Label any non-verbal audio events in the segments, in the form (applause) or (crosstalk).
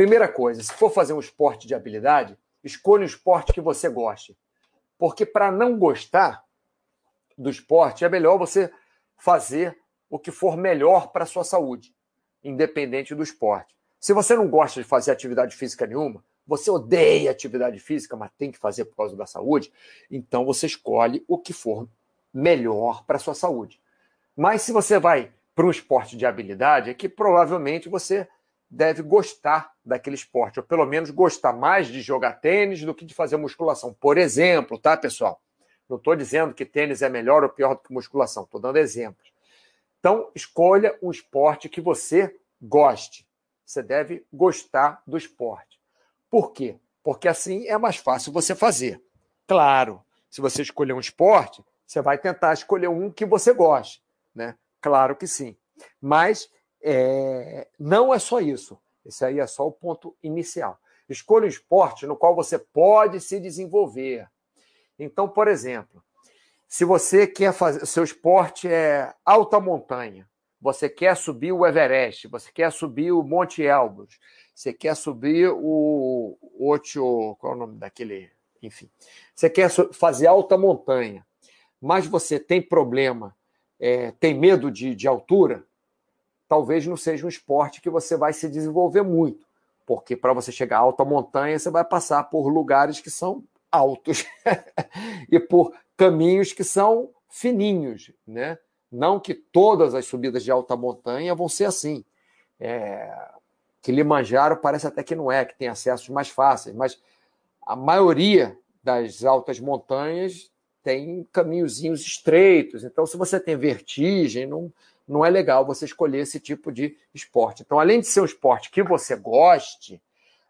Primeira coisa, se for fazer um esporte de habilidade, escolha um esporte que você goste. Porque para não gostar do esporte, é melhor você fazer o que for melhor para a sua saúde, independente do esporte. Se você não gosta de fazer atividade física nenhuma, você odeia atividade física, mas tem que fazer por causa da saúde, então você escolhe o que for melhor para a sua saúde. Mas se você vai para um esporte de habilidade, é que provavelmente você deve gostar daquele esporte, ou pelo menos gostar mais de jogar tênis do que de fazer musculação. Por exemplo, tá, pessoal? Não estou dizendo que tênis é melhor ou pior do que musculação, estou dando exemplos. Então, escolha um esporte que você goste. Você deve gostar do esporte. Por quê? Porque assim é mais fácil você fazer. Claro, se você escolher um esporte, você vai tentar escolher um que você goste, né? Claro que sim. Mas é, não é só isso. Esse aí é só o ponto inicial. Escolha um esporte no qual você pode se desenvolver. Então, por exemplo, se você quer fazer, seu esporte é alta montanha, você quer subir o Everest, você quer subir o Monte Elbrus, você quer subir o Ocho, qual é o nome daquele, enfim, você quer fazer alta montanha, mas você tem problema, é, tem medo de, de altura, talvez não seja um esporte que você vai se desenvolver muito, porque para você chegar a alta montanha, você vai passar por lugares que são altos (laughs) e por caminhos que são fininhos, né? Não que todas as subidas de alta montanha vão ser assim. É... Kilimanjaro parece até que não é, que tem acessos mais fáceis, mas a maioria das altas montanhas tem caminhozinhos estreitos. Então, se você tem vertigem, não, não é legal você escolher esse tipo de esporte. Então, além de ser um esporte que você goste,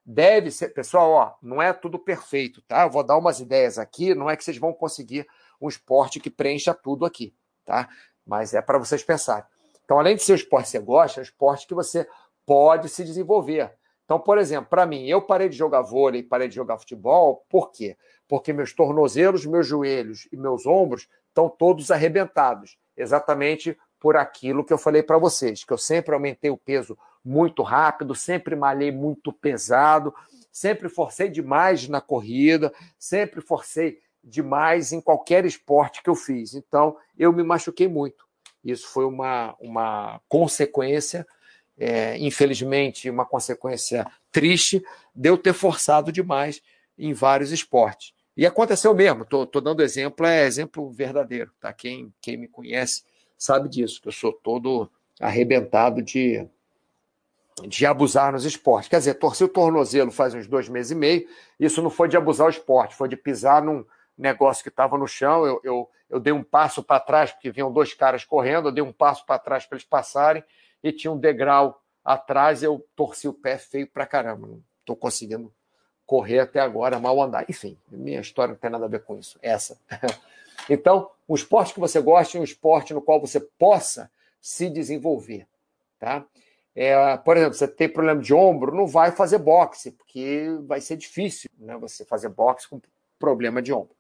deve ser. Pessoal, ó, não é tudo perfeito, tá? Eu vou dar umas ideias aqui, não é que vocês vão conseguir um esporte que preencha tudo aqui, tá? Mas é para vocês pensarem. Então, além de ser um esporte que você gosta, é um esporte que você pode se desenvolver. Então, por exemplo, para mim, eu parei de jogar vôlei, parei de jogar futebol, por quê? Porque meus tornozelos, meus joelhos e meus ombros estão todos arrebentados, exatamente por aquilo que eu falei para vocês, que eu sempre aumentei o peso muito rápido, sempre malhei muito pesado, sempre forcei demais na corrida, sempre forcei demais em qualquer esporte que eu fiz. Então, eu me machuquei muito. Isso foi uma, uma consequência, é, infelizmente, uma consequência triste de eu ter forçado demais em vários esportes. E aconteceu mesmo, estou dando exemplo, é exemplo verdadeiro. Tá? Quem, quem me conhece sabe disso, que eu sou todo arrebentado de, de abusar nos esportes. Quer dizer, torci o tornozelo faz uns dois meses e meio, isso não foi de abusar o esporte, foi de pisar num negócio que estava no chão, eu, eu, eu dei um passo para trás, porque vinham dois caras correndo, eu dei um passo para trás para eles passarem, e tinha um degrau atrás, eu torci o pé feio para caramba, não estou conseguindo correr até agora, mal andar. Enfim, minha história não tem nada a ver com isso, essa. (laughs) Então, um esporte que você goste é um esporte no qual você possa se desenvolver, tá? É, por exemplo, você tem problema de ombro, não vai fazer boxe, porque vai ser difícil né, você fazer boxe com problema de ombro.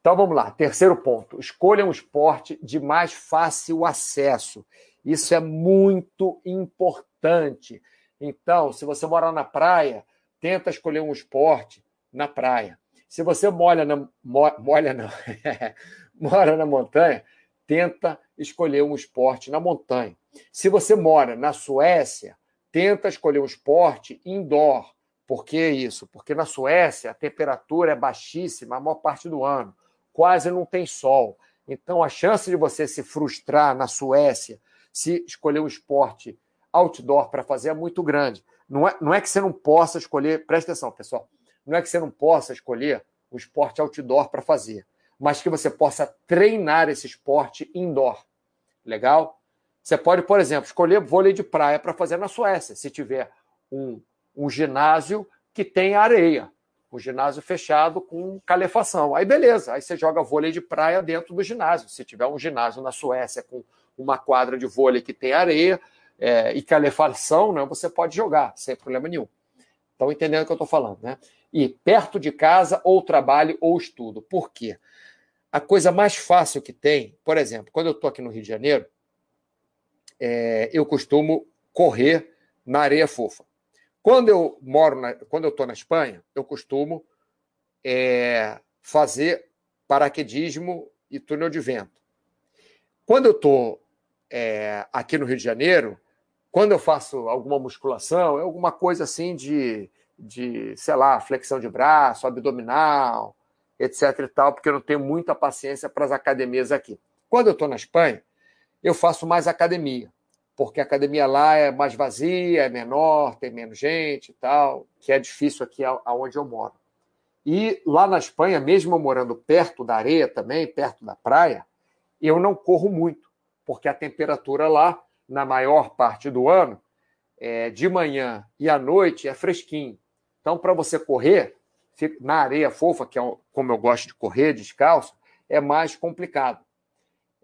Então vamos lá, terceiro ponto: escolha um esporte de mais fácil acesso. Isso é muito importante. Então, se você mora na praia, tenta escolher um esporte na praia. Se você molha na, molha (laughs) mora na montanha, tenta escolher um esporte na montanha. Se você mora na Suécia, tenta escolher um esporte indoor. Por que isso? Porque na Suécia a temperatura é baixíssima a maior parte do ano, quase não tem sol. Então a chance de você se frustrar na Suécia se escolher um esporte outdoor para fazer é muito grande. Não é, não é que você não possa escolher, presta atenção, pessoal, não é que você não possa escolher o esporte outdoor para fazer, mas que você possa treinar esse esporte indoor. Legal? Você pode, por exemplo, escolher vôlei de praia para fazer na Suécia, se tiver um, um ginásio que tem areia, um ginásio fechado com calefação. Aí beleza, aí você joga vôlei de praia dentro do ginásio. Se tiver um ginásio na Suécia com uma quadra de vôlei que tem areia é, e calefação, né, você pode jogar sem problema nenhum. Estão entendendo o que eu estou falando, né? E perto de casa, ou trabalho, ou estudo. Por quê? A coisa mais fácil que tem, por exemplo, quando eu estou aqui no Rio de Janeiro, é, eu costumo correr na areia fofa. Quando eu moro, na, quando eu estou na Espanha, eu costumo é, fazer paraquedismo e túnel de vento. Quando eu estou é, aqui no Rio de Janeiro, quando eu faço alguma musculação, é alguma coisa assim de, de, sei lá, flexão de braço, abdominal, etc e tal, porque eu não tenho muita paciência para as academias aqui. Quando eu estou na Espanha, eu faço mais academia, porque a academia lá é mais vazia, é menor, tem menos gente e tal, que é difícil aqui aonde eu moro. E lá na Espanha, mesmo eu morando perto da areia também, perto da praia, eu não corro muito, porque a temperatura lá, na maior parte do ano, é, de manhã e à noite é fresquinho. Então, para você correr, na areia fofa, que é como eu gosto de correr descalço, é mais complicado.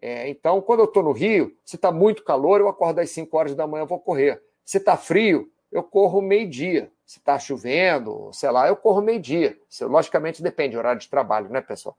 É, então, quando eu estou no Rio, se está muito calor, eu acordo às 5 horas da manhã, vou correr. Se está frio, eu corro meio-dia. Se está chovendo, sei lá, eu corro meio-dia. Logicamente depende do horário de trabalho, né, pessoal?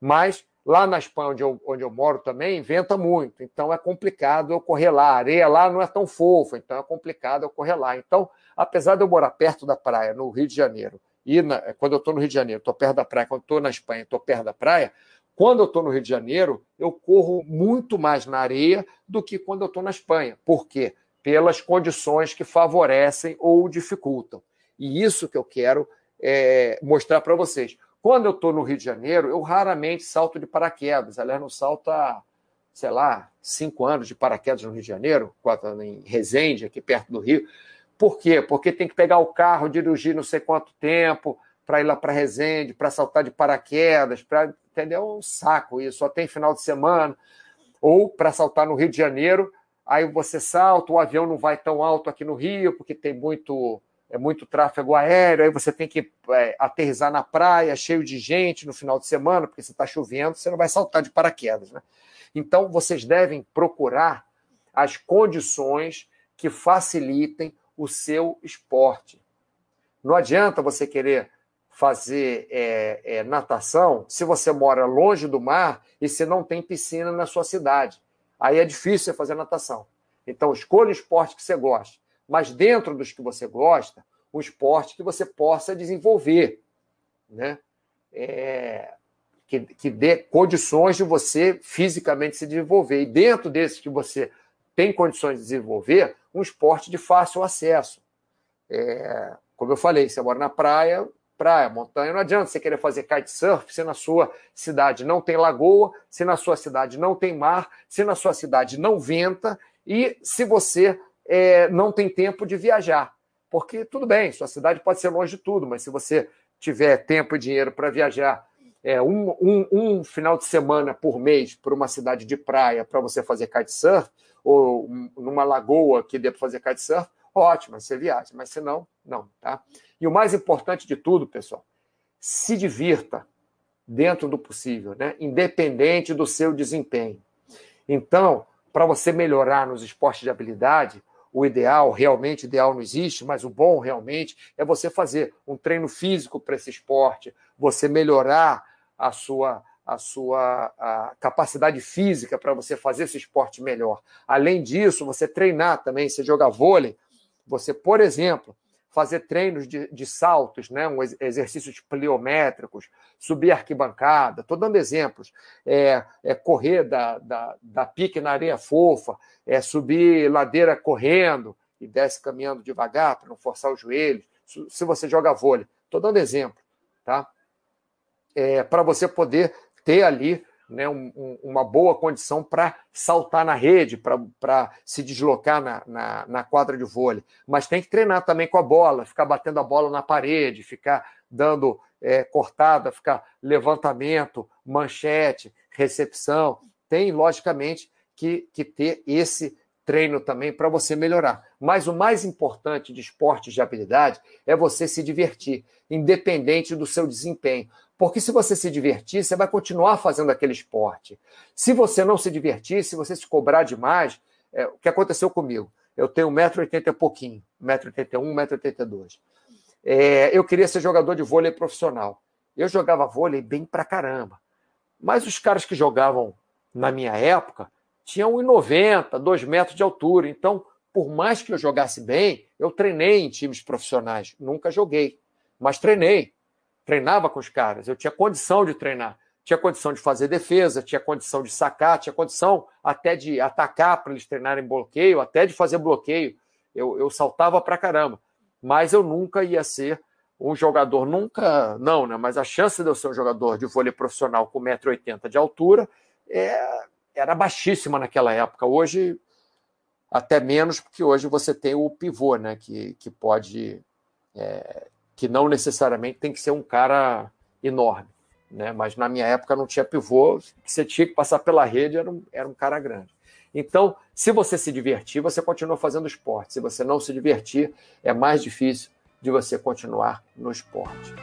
Mas lá na Espanha, onde eu, onde eu moro também, venta muito. Então é complicado eu correr lá. A areia lá não é tão fofa, então é complicado eu correr lá. Então, apesar de eu morar perto da praia, no Rio de Janeiro, e na, quando eu estou no Rio de Janeiro, estou perto da praia, quando estou na Espanha, estou perto da praia, quando eu estou no Rio de Janeiro, eu corro muito mais na areia do que quando eu estou na Espanha. Por quê? Pelas condições que favorecem ou dificultam. E isso que eu quero é, mostrar para vocês. Quando eu estou no Rio de Janeiro, eu raramente salto de paraquedas. Aliás, não salto há, sei lá, cinco anos de paraquedas no Rio de Janeiro, em Resende, aqui perto do Rio. Por quê? Porque tem que pegar o carro, dirigir não sei quanto tempo para ir lá para Resende, para saltar de paraquedas, para entendeu? É um saco isso, só tem final de semana. Ou para saltar no Rio de Janeiro, aí você salta, o avião não vai tão alto aqui no Rio, porque tem muito é muito tráfego aéreo, aí você tem que é, aterrizar na praia, cheio de gente no final de semana, porque se está chovendo, você não vai saltar de paraquedas. Né? Então, vocês devem procurar as condições que facilitem o seu esporte. Não adianta você querer fazer é, é, natação se você mora longe do mar e se não tem piscina na sua cidade. Aí é difícil você fazer natação. Então, escolha o esporte que você gosta. Mas dentro dos que você gosta, um esporte que você possa desenvolver. Né? É, que, que dê condições de você fisicamente se desenvolver. E dentro desses que você tem condições de desenvolver, um esporte de fácil acesso. É, como eu falei, você mora na praia, praia, montanha. Não adianta você querer fazer kitesurf se na sua cidade não tem lagoa, se na sua cidade não tem mar, se na sua cidade não venta e se você é, não tem tempo de viajar. Porque tudo bem, sua cidade pode ser longe de tudo, mas se você tiver tempo e dinheiro para viajar é, um, um, um, final de semana por mês para uma cidade de praia para você fazer kitesurf, ou numa lagoa que dê para fazer kitesurf, ótimo, você viaja, mas se não, não, tá? E o mais importante de tudo, pessoal, se divirta dentro do possível, né? independente do seu desempenho. Então, para você melhorar nos esportes de habilidade, o ideal, realmente ideal não existe, mas o bom realmente é você fazer um treino físico para esse esporte, você melhorar a sua a sua a capacidade física para você fazer esse esporte melhor. Além disso, você treinar também, você jogar vôlei, você, por exemplo, fazer treinos de, de saltos, né? um exercícios pliométricos, subir arquibancada, estou dando exemplos, é, é correr da, da, da, pique na areia fofa, é subir ladeira correndo e desce caminhando devagar para não forçar os joelhos, se você joga vôlei. Estou dando exemplo, tá? É, para você poder ter ali né, um, um, uma boa condição para saltar na rede, para se deslocar na, na, na, quadra de vôlei. Mas tem que treinar também com a bola, ficar batendo a bola na parede, ficar dando é, cortada, ficar levantamento, manchete, recepção. Tem, logicamente, que, que ter esse treino também para você melhorar. Mas o mais importante de esportes de habilidade é você se divertir, independente do seu desempenho. Porque se você se divertir, você vai continuar fazendo aquele esporte. Se você não se divertir, se você se cobrar demais, é, o que aconteceu comigo? Eu tenho 1,80m e pouquinho, 1,81m, 1,82m. É, eu queria ser jogador de vôlei profissional. Eu jogava vôlei bem pra caramba. Mas os caras que jogavam na minha época tinham 1,90m, 2 metros de altura. Então, por mais que eu jogasse bem, eu treinei em times profissionais. Nunca joguei, mas treinei. Treinava com os caras. Eu tinha condição de treinar. Tinha condição de fazer defesa, tinha condição de sacar, tinha condição até de atacar para eles treinarem bloqueio, até de fazer bloqueio. Eu, eu saltava para caramba. Mas eu nunca ia ser um jogador, nunca, não, né? Mas a chance de eu ser um jogador de vôlei profissional com 1,80m de altura é, era baixíssima naquela época. Hoje, até menos, porque hoje você tem o pivô, né? Que, que pode. É, que não necessariamente tem que ser um cara enorme. Né? Mas na minha época não tinha pivô, você tinha que passar pela rede, era um, era um cara grande. Então, se você se divertir, você continua fazendo esporte. Se você não se divertir, é mais difícil de você continuar no esporte.